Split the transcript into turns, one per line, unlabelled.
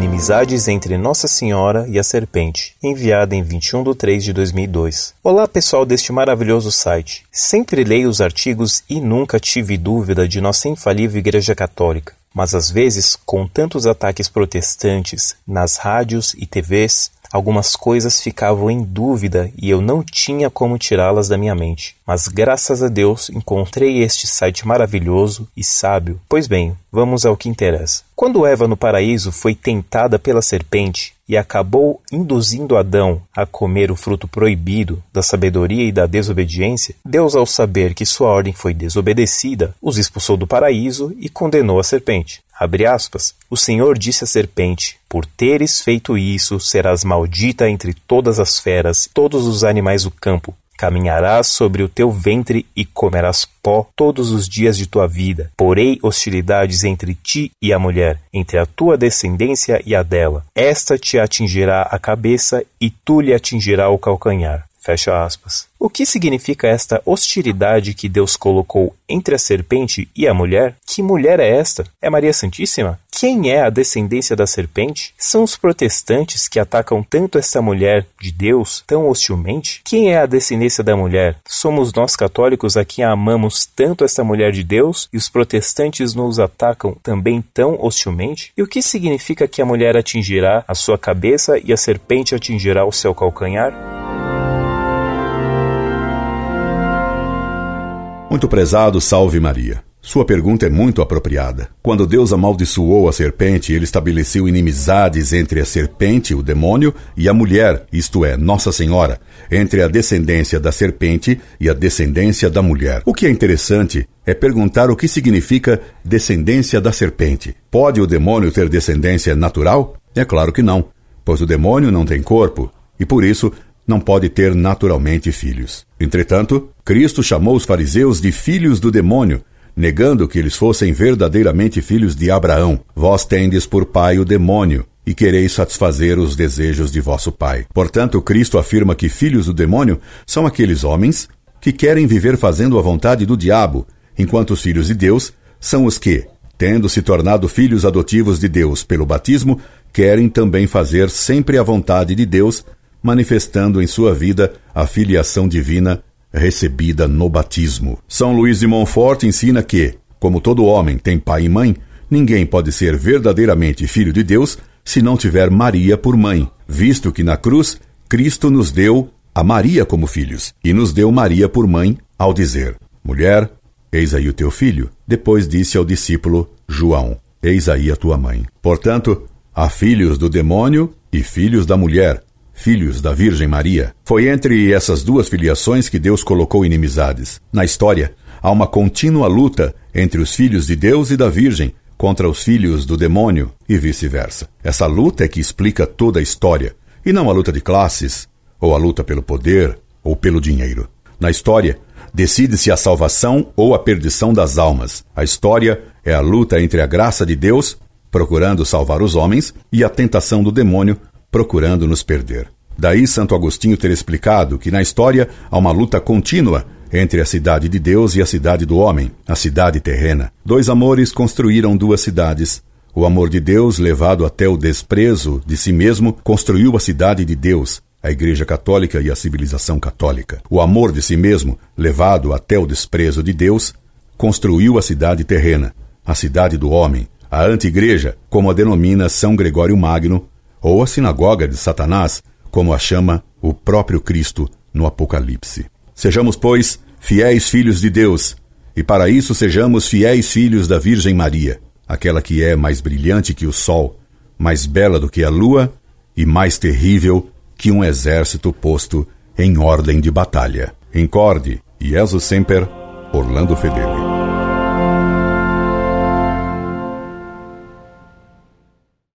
Inimizades entre Nossa Senhora e a Serpente, enviada em 21 de 3 de 2002. Olá pessoal deste maravilhoso site. Sempre leio os artigos e nunca tive dúvida de nossa infalível Igreja Católica. Mas às vezes, com tantos ataques protestantes nas rádios e TVs, algumas coisas ficavam em dúvida e eu não tinha como tirá-las da minha mente. Mas graças a Deus encontrei este site maravilhoso e sábio. Pois bem, vamos ao que interessa. Quando Eva no paraíso foi tentada pela serpente e acabou induzindo Adão a comer o fruto proibido da sabedoria e da desobediência, Deus, ao saber que sua ordem foi desobedecida, os expulsou do paraíso e condenou a serpente. Aspas, o Senhor disse à serpente: Por teres feito isso, serás maldita entre todas as feras, todos os animais do campo. Caminharás sobre o teu ventre e comerás pó todos os dias de tua vida. Porei hostilidades entre ti e a mulher, entre a tua descendência e a dela. Esta te atingirá a cabeça e tu lhe atingirá o calcanhar. Fecha aspas. O que significa esta hostilidade que Deus colocou entre a serpente e a mulher? Que mulher é esta? É Maria Santíssima? Quem é a descendência da serpente? São os protestantes que atacam tanto esta mulher de Deus tão hostilmente? Quem é a descendência da mulher? Somos nós católicos a quem amamos tanto esta mulher de Deus e os protestantes nos atacam também tão hostilmente? E o que significa que a mulher atingirá a sua cabeça e a serpente atingirá o seu calcanhar?
Muito prezado, salve Maria. Sua pergunta é muito apropriada. Quando Deus amaldiçoou a serpente, ele estabeleceu inimizades entre a serpente, o demônio, e a mulher, isto é, Nossa Senhora, entre a descendência da serpente e a descendência da mulher. O que é interessante é perguntar o que significa descendência da serpente. Pode o demônio ter descendência natural? É claro que não, pois o demônio não tem corpo e por isso não pode ter naturalmente filhos. Entretanto, Cristo chamou os fariseus de filhos do demônio, negando que eles fossem verdadeiramente filhos de Abraão. Vós tendes por pai o demônio, e quereis satisfazer os desejos de vosso pai. Portanto, Cristo afirma que filhos do demônio são aqueles homens que querem viver fazendo a vontade do diabo, enquanto os filhos de Deus são os que, tendo se tornado filhos adotivos de Deus pelo batismo, querem também fazer sempre a vontade de Deus manifestando em sua vida a filiação divina recebida no batismo. São Luís de Montfort ensina que, como todo homem tem pai e mãe, ninguém pode ser verdadeiramente filho de Deus se não tiver Maria por mãe, visto que na cruz Cristo nos deu a Maria como filhos e nos deu Maria por mãe ao dizer: Mulher, eis aí o teu filho. Depois disse ao discípulo João: Eis aí a tua mãe. Portanto, há filhos do demônio e filhos da mulher, filhos da Virgem Maria. Foi entre essas duas filiações que Deus colocou inimizades. Na história, há uma contínua luta entre os filhos de Deus e da Virgem contra os filhos do demônio e vice-versa. Essa luta é que explica toda a história, e não a luta de classes, ou a luta pelo poder, ou pelo dinheiro. Na história, decide-se a salvação ou a perdição das almas. A história é a luta entre a graça de Deus, procurando salvar os homens, e a tentação do demônio, procurando nos perder. Daí Santo Agostinho ter explicado que na história há uma luta contínua entre a cidade de Deus e a cidade do homem, a cidade terrena. Dois amores construíram duas cidades. O amor de Deus, levado até o desprezo de si mesmo, construiu a cidade de Deus, a Igreja Católica e a civilização católica. O amor de si mesmo, levado até o desprezo de Deus, construiu a cidade terrena, a cidade do homem, a anti-igreja, como a denomina São Gregório Magno, ou a sinagoga de Satanás, como a chama o próprio Cristo no Apocalipse. Sejamos, pois, fiéis filhos de Deus, e para isso sejamos fiéis filhos da Virgem Maria, aquela que é mais brilhante que o sol, mais bela do que a lua e mais terrível que um exército posto em ordem de batalha. Incorde, e Jesus Semper, Orlando Fedeli.